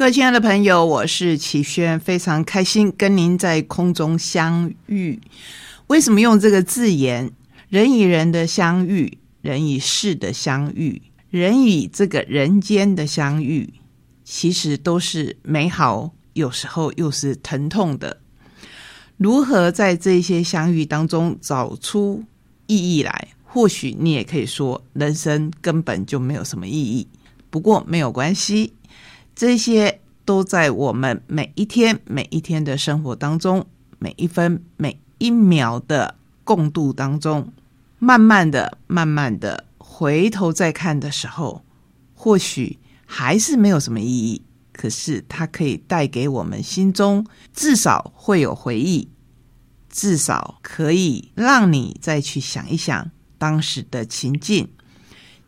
各位亲爱的朋友，我是齐轩，非常开心跟您在空中相遇。为什么用这个字眼？人与人的相遇，人与事的相遇，人与这个人间的相遇。其实都是美好，有时候又是疼痛的。如何在这些相遇当中找出意义来？或许你也可以说，人生根本就没有什么意义。不过没有关系，这些都在我们每一天每一天的生活当中，每一分每一秒的共度当中，慢慢的、慢慢的回头再看的时候，或许。还是没有什么意义，可是它可以带给我们心中至少会有回忆，至少可以让你再去想一想当时的情境。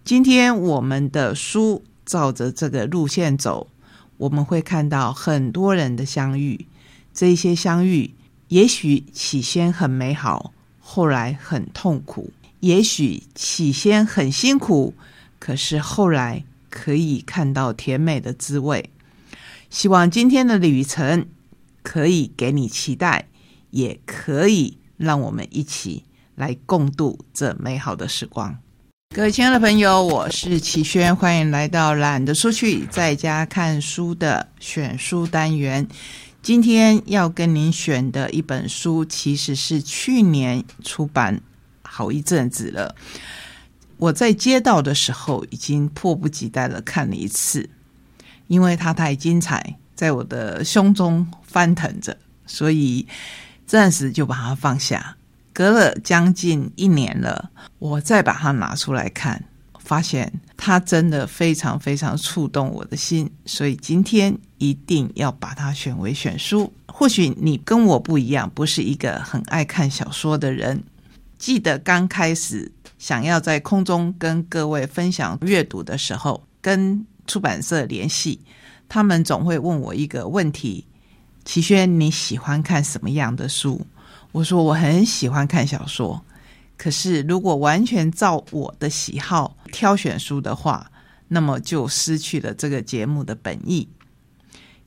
今天我们的书照着这个路线走，我们会看到很多人的相遇，这些相遇也许起先很美好，后来很痛苦；也许起先很辛苦，可是后来。可以看到甜美的滋味。希望今天的旅程可以给你期待，也可以让我们一起来共度这美好的时光。各位亲爱的朋友，我是齐轩，欢迎来到懒得出去在家看书的选书单元。今天要跟您选的一本书，其实是去年出版好一阵子了。我在接到的时候，已经迫不及待的看了一次，因为它太精彩，在我的胸中翻腾着，所以暂时就把它放下。隔了将近一年了，我再把它拿出来看，发现它真的非常非常触动我的心，所以今天一定要把它选为选书。或许你跟我不一样，不是一个很爱看小说的人。记得刚开始。想要在空中跟各位分享阅读的时候，跟出版社联系，他们总会问我一个问题：齐轩，你喜欢看什么样的书？我说我很喜欢看小说，可是如果完全照我的喜好挑选书的话，那么就失去了这个节目的本意。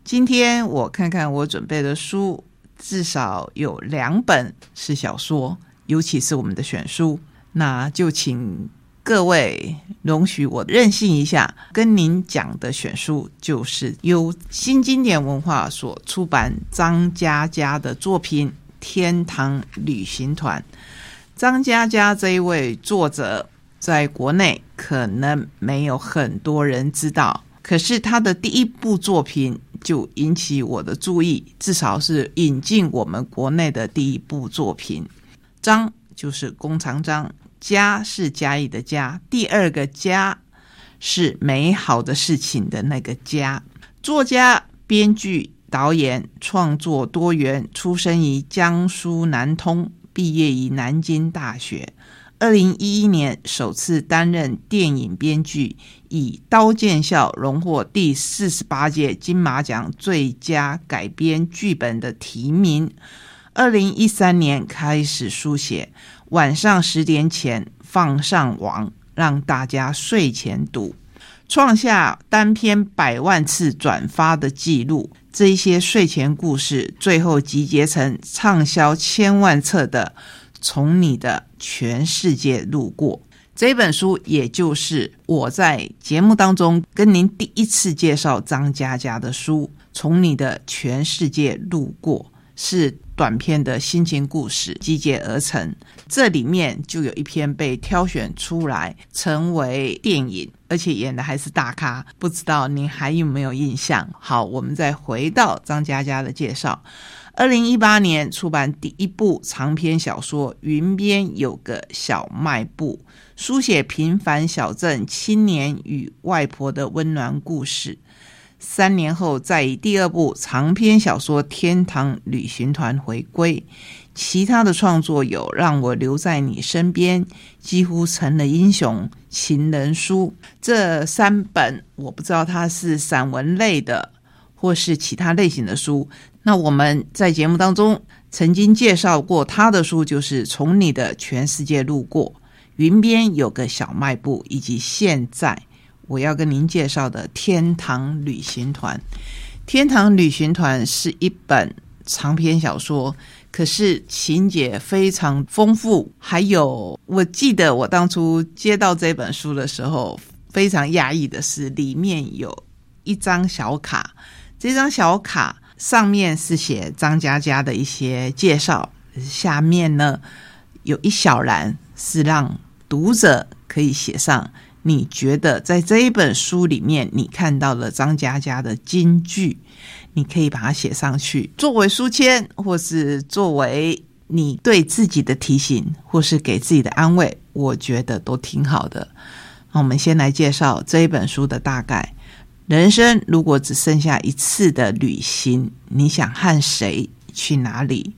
今天我看看我准备的书，至少有两本是小说，尤其是我们的选书。那就请各位容许我任性一下，跟您讲的选书就是由新经典文化所出版张嘉佳的作品《天堂旅行团》。张嘉佳这一位作者，在国内可能没有很多人知道，可是他的第一部作品就引起我的注意，至少是引进我们国内的第一部作品。张就是弓长张。家是嘉义的家，第二个家是美好的事情的那个家。作家、编剧、导演，创作多元，出生于江苏南通，毕业于南京大学。二零一一年首次担任电影编剧，以《刀剑笑》荣获第四十八届金马奖最佳改编剧本的提名。二零一三年开始书写。晚上十点前放上网，让大家睡前读，创下单篇百万次转发的记录。这一些睡前故事，最后集结成畅销千万册的《从你的全世界路过》这本书，也就是我在节目当中跟您第一次介绍张嘉佳的书《从你的全世界路过》。是短篇的心情故事集结而成，这里面就有一篇被挑选出来成为电影，而且演的还是大咖，不知道您还有没有印象？好，我们再回到张嘉佳的介绍。二零一八年出版第一部长篇小说《云边有个小卖部》，书写平凡小镇青年与外婆的温暖故事。三年后再以第二部长篇小说《天堂旅行团》回归。其他的创作有《让我留在你身边》、《几乎成了英雄》、《情人书》这三本，我不知道它是散文类的，或是其他类型的书。那我们在节目当中曾经介绍过他的书，就是《从你的全世界路过》、《云边有个小卖部》，以及现在我要跟您介绍的《天堂旅行团》。《天堂旅行团》是一本长篇小说。可是情节非常丰富，还有我记得我当初接到这本书的时候，非常讶异的是，里面有一张小卡，这张小卡上面是写张嘉佳的一些介绍，下面呢有一小栏是让读者可以写上你觉得在这一本书里面你看到了张嘉佳的金句。你可以把它写上去，作为书签，或是作为你对自己的提醒，或是给自己的安慰，我觉得都挺好的。那我们先来介绍这一本书的大概。人生如果只剩下一次的旅行，你想和谁去哪里？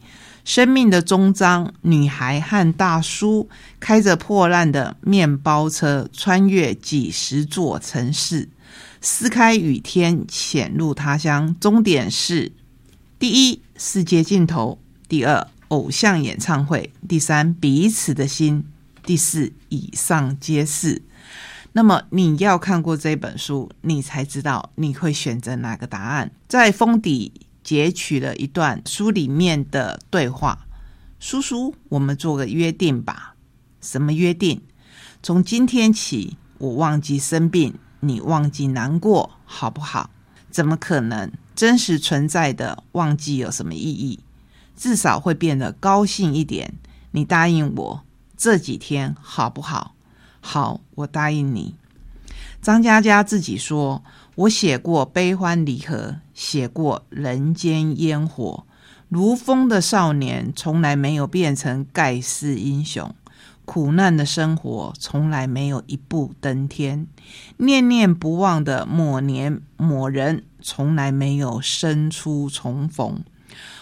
生命的终章，女孩和大叔开着破烂的面包车，穿越几十座城市。撕开雨天，潜入他乡。终点是：第一，世界尽头；第二，偶像演唱会；第三，彼此的心；第四，以上皆是。那么，你要看过这本书，你才知道你会选择哪个答案。在封底截取了一段书里面的对话：“叔叔，我们做个约定吧。什么约定？从今天起，我忘记生病。”你忘记难过好不好？怎么可能？真实存在的忘记有什么意义？至少会变得高兴一点。你答应我这几天好不好？好，我答应你。张嘉佳自己说：“我写过悲欢离合，写过人间烟火，如风的少年从来没有变成盖世英雄。”苦难的生活从来没有一步登天，念念不忘的某年某人从来没有生出重逢。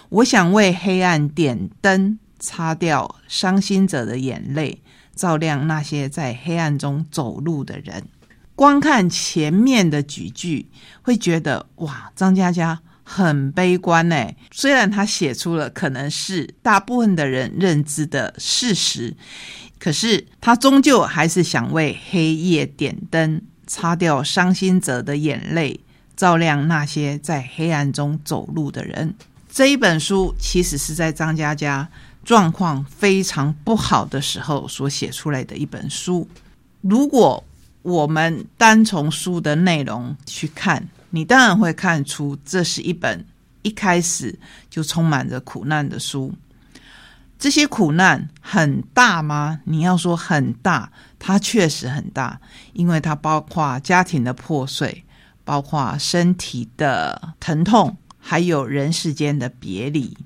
我想为黑暗点灯，擦掉伤心者的眼泪，照亮那些在黑暗中走路的人。光看前面的几句，会觉得哇，张嘉佳很悲观呢。虽然他写出了可能是大部分的人认知的事实。可是他终究还是想为黑夜点灯，擦掉伤心者的眼泪，照亮那些在黑暗中走路的人。这一本书其实是在张嘉佳状况非常不好的时候所写出来的一本书。如果我们单从书的内容去看，你当然会看出这是一本一开始就充满着苦难的书。这些苦难很大吗？你要说很大，它确实很大，因为它包括家庭的破碎，包括身体的疼痛，还有人世间的别离。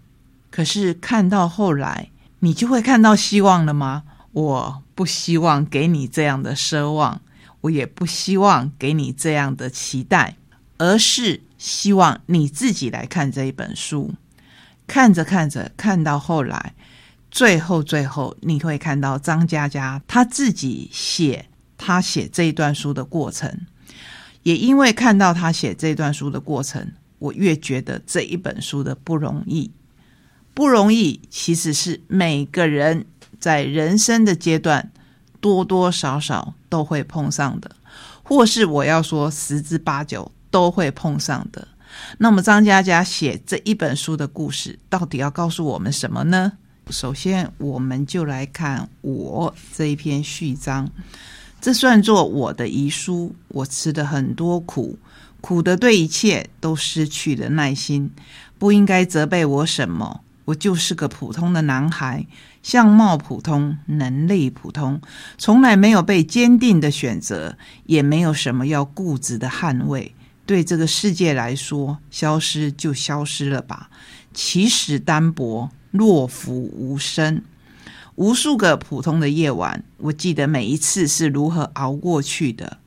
可是看到后来，你就会看到希望了吗？我不希望给你这样的奢望，我也不希望给你这样的期待，而是希望你自己来看这一本书，看着看着，看到后来。最后，最后你会看到张嘉佳他自己写他写这一段书的过程，也因为看到他写这段书的过程，我越觉得这一本书的不容易。不容易，其实是每个人在人生的阶段多多少少都会碰上的，或是我要说十之八九都会碰上的。那么张嘉佳写这一本书的故事，到底要告诉我们什么呢？首先，我们就来看我这一篇序章，这算作我的遗书。我吃的很多苦，苦的对一切都失去了耐心。不应该责备我什么，我就是个普通的男孩，相貌普通，能力普通，从来没有被坚定的选择，也没有什么要固执的捍卫。对这个世界来说，消失就消失了吧，其实单薄。落福无声，无数个普通的夜晚，我记得每一次是如何熬过去的。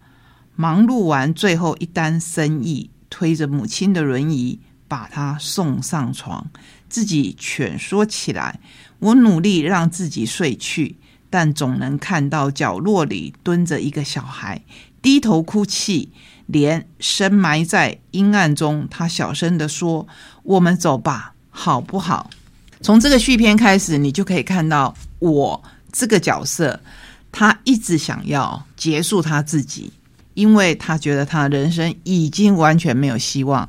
忙碌完最后一单生意，推着母亲的轮椅把她送上床，自己蜷缩起来。我努力让自己睡去，但总能看到角落里蹲着一个小孩，低头哭泣，脸深埋在阴暗中。他小声地说：“我们走吧，好不好？”从这个续篇开始，你就可以看到我这个角色，他一直想要结束他自己，因为他觉得他人生已经完全没有希望。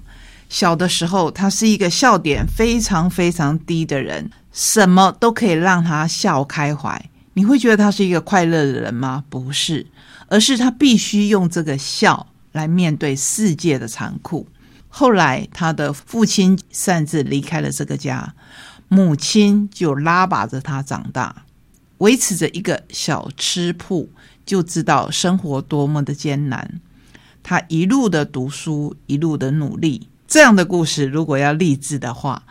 小的时候，他是一个笑点非常非常低的人，什么都可以让他笑开怀。你会觉得他是一个快乐的人吗？不是，而是他必须用这个笑来面对世界的残酷。后来，他的父亲擅自离开了这个家，母亲就拉拔着他长大，维持着一个小吃铺，就知道生活多么的艰难。他一路的读书，一路的努力。这样的故事，如果要励志的话，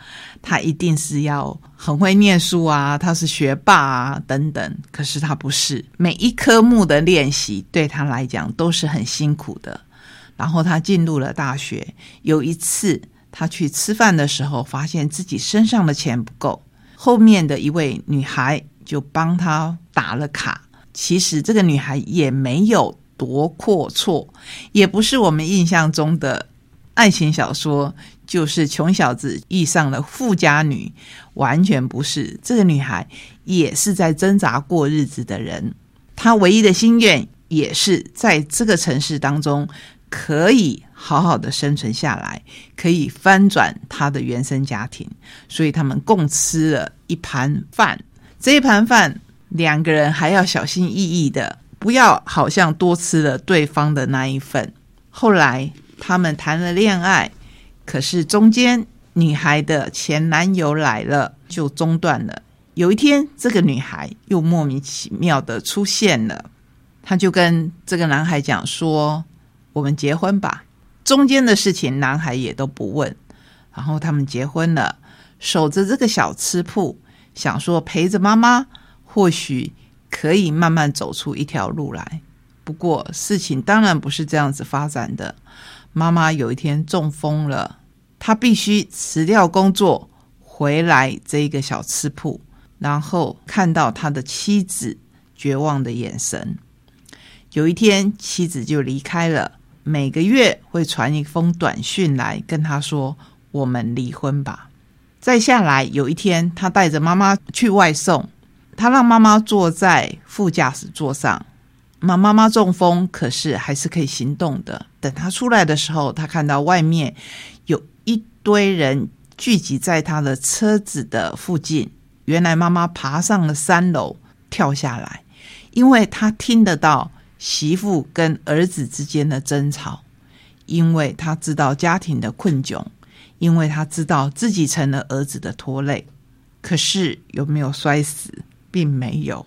他一定是要很会念书啊，他是学霸啊等等。可是他不是，每一科目的练习对他来讲都是很辛苦的。然后他进入了大学，有一次他去吃饭的时候，发现自己身上的钱不够，后面的一位女孩就帮他打了卡。其实这个女孩也没有多阔绰，也不是我们印象中的。爱情小说就是穷小子遇上了富家女，完全不是。这个女孩也是在挣扎过日子的人，她唯一的心愿也是在这个城市当中可以好好的生存下来，可以翻转她的原生家庭。所以他们共吃了一盘饭，这一盘饭两个人还要小心翼翼的，不要好像多吃了对方的那一份。后来。他们谈了恋爱，可是中间女孩的前男友来了，就中断了。有一天，这个女孩又莫名其妙的出现了，她就跟这个男孩讲说：“我们结婚吧。”中间的事情，男孩也都不问。然后他们结婚了，守着这个小吃铺，想说陪着妈妈，或许可以慢慢走出一条路来。不过事情当然不是这样子发展的。妈妈有一天中风了，他必须辞掉工作回来这一个小吃铺，然后看到他的妻子绝望的眼神。有一天，妻子就离开了，每个月会传一封短讯来跟他说：“我们离婚吧。”再下来，有一天，他带着妈妈去外送，他让妈妈坐在副驾驶座上。妈妈妈中风，可是还是可以行动的。等他出来的时候，他看到外面有一堆人聚集在他的车子的附近。原来妈妈爬上了三楼，跳下来，因为他听得到媳妇跟儿子之间的争吵，因为他知道家庭的困窘，因为他知道自己成了儿子的拖累。可是有没有摔死，并没有。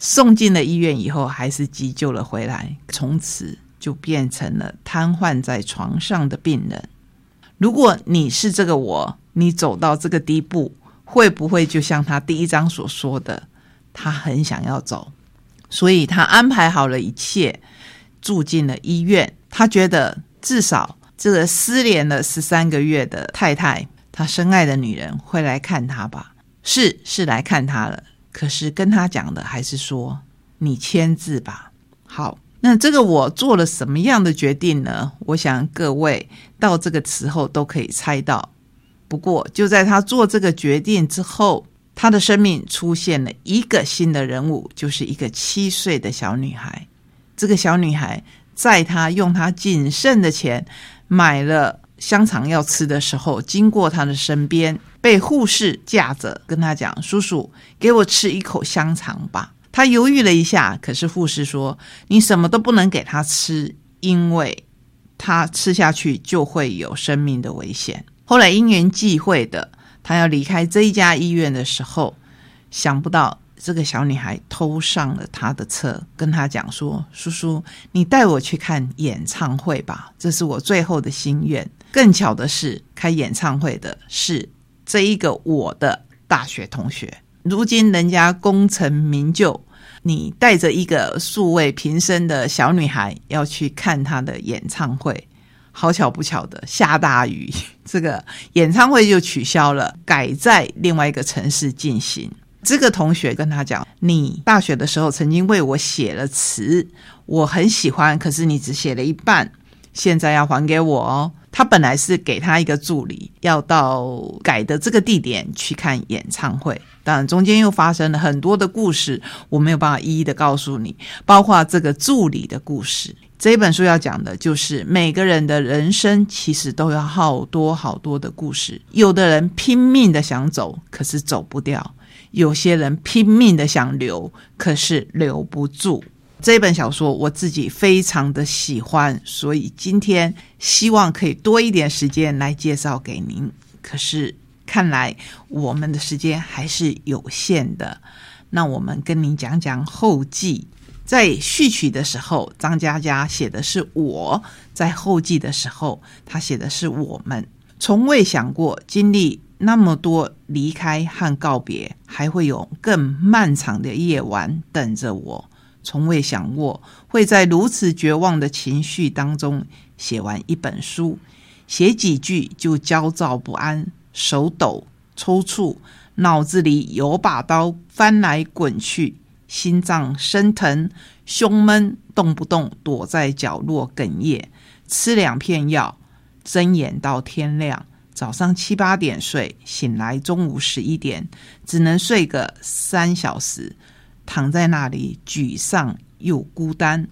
送进了医院以后，还是急救了回来，从此就变成了瘫痪在床上的病人。如果你是这个我，你走到这个地步，会不会就像他第一章所说的，他很想要走，所以他安排好了一切，住进了医院。他觉得至少这个失联了十三个月的太太，他深爱的女人会来看他吧？是，是来看他了。可是跟他讲的还是说你签字吧。好，那这个我做了什么样的决定呢？我想各位到这个时候都可以猜到。不过就在他做这个决定之后，他的生命出现了一个新的人物，就是一个七岁的小女孩。这个小女孩在她用她仅剩的钱买了香肠要吃的时候，经过他的身边。被护士架着，跟他讲：“叔叔，给我吃一口香肠吧。”他犹豫了一下，可是护士说：“你什么都不能给他吃，因为他吃下去就会有生命的危险。”后来因缘际会的，他要离开这一家医院的时候，想不到这个小女孩偷上了他的车，跟他讲说：“叔叔，你带我去看演唱会吧，这是我最后的心愿。”更巧的是，开演唱会的是。这一个我的大学同学，如今人家功成名就，你带着一个素未平生的小女孩要去看她的演唱会，好巧不巧的下大雨，这个演唱会就取消了，改在另外一个城市进行。这个同学跟他讲：“你大学的时候曾经为我写了词，我很喜欢，可是你只写了一半，现在要还给我哦。”他本来是给他一个助理，要到改的这个地点去看演唱会，当然中间又发生了很多的故事，我没有办法一一的告诉你，包括这个助理的故事。这本书要讲的就是每个人的人生其实都有好多好多的故事，有的人拼命的想走，可是走不掉；有些人拼命的想留，可是留不住。这本小说我自己非常的喜欢，所以今天希望可以多一点时间来介绍给您。可是看来我们的时间还是有限的，那我们跟您讲讲后记。在序曲的时候，张嘉佳写的是我；在后记的时候，他写的是我们。从未想过经历那么多离开和告别，还会有更漫长的夜晚等着我。从未想过会在如此绝望的情绪当中写完一本书，写几句就焦躁不安，手抖、抽搐，脑子里有把刀翻来滚去，心脏生疼，胸闷，动不动躲在角落哽咽，吃两片药，睁眼到天亮，早上七八点睡，醒来中午十一点，只能睡个三小时。躺在那里，沮丧又孤单。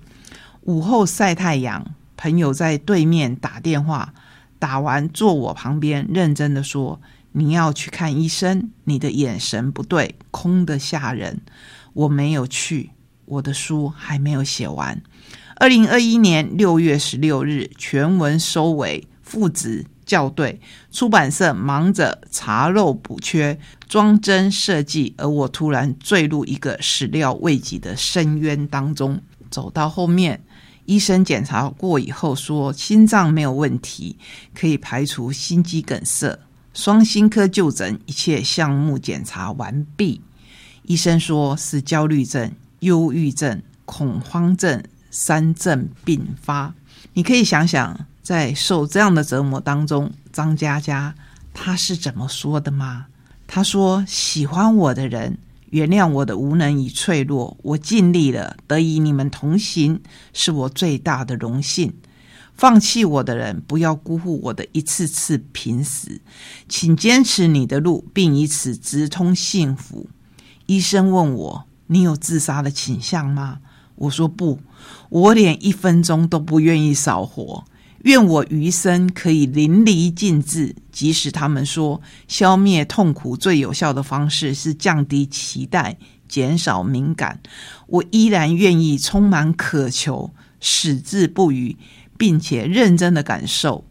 午后晒太阳，朋友在对面打电话，打完坐我旁边，认真的说：“你要去看医生，你的眼神不对，空的吓人。”我没有去，我的书还没有写完。二零二一年六月十六日，全文收尾，父子。校对，出版社忙着查漏补缺、装帧设计，而我突然坠入一个始料未及的深渊当中。走到后面，医生检查过以后说心脏没有问题，可以排除心肌梗塞。双心科就诊，一切项目检查完毕。医生说是焦虑症、忧郁症、恐慌症三症并发。你可以想想。在受这样的折磨当中，张嘉佳他是怎么说的吗？他说：“喜欢我的人，原谅我的无能与脆弱，我尽力了，得以你们同行是我最大的荣幸。放弃我的人，不要辜负我的一次次濒死，请坚持你的路，并以此直通幸福。”医生问我：“你有自杀的倾向吗？”我说：“不，我连一分钟都不愿意少活。”愿我余生可以淋漓尽致。即使他们说消灭痛苦最有效的方式是降低期待、减少敏感，我依然愿意充满渴求、矢志不渝，并且认真的感受，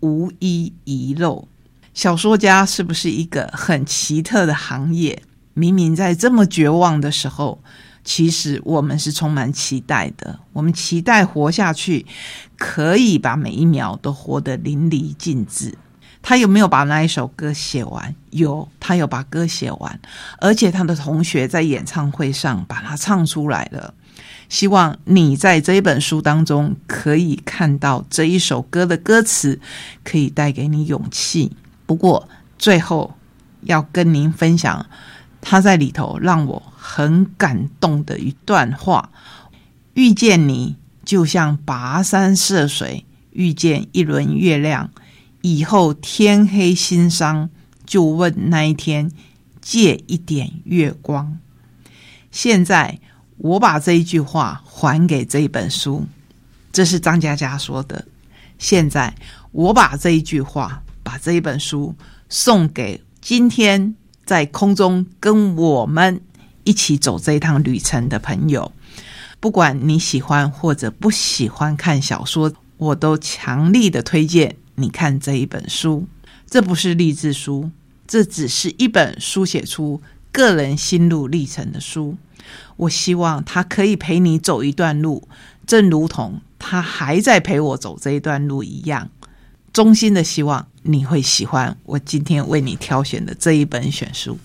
无一遗漏。小说家是不是一个很奇特的行业？明明在这么绝望的时候。其实我们是充满期待的，我们期待活下去，可以把每一秒都活得淋漓尽致。他有没有把那一首歌写完？有，他有把歌写完，而且他的同学在演唱会上把它唱出来了。希望你在这一本书当中可以看到这一首歌的歌词，可以带给你勇气。不过最后要跟您分享。他在里头让我很感动的一段话：遇见你就像跋山涉水遇见一轮月亮，以后天黑心伤就问那一天借一点月光。现在我把这一句话还给这本书，这是张嘉佳说的。现在我把这一句话，把这一本书送给今天。在空中跟我们一起走这一趟旅程的朋友，不管你喜欢或者不喜欢看小说，我都强力的推荐你看这一本书。这不是励志书，这只是一本书写出个人心路历程的书。我希望它可以陪你走一段路，正如同他还在陪我走这一段路一样。衷心的希望你会喜欢我今天为你挑选的这一本选书。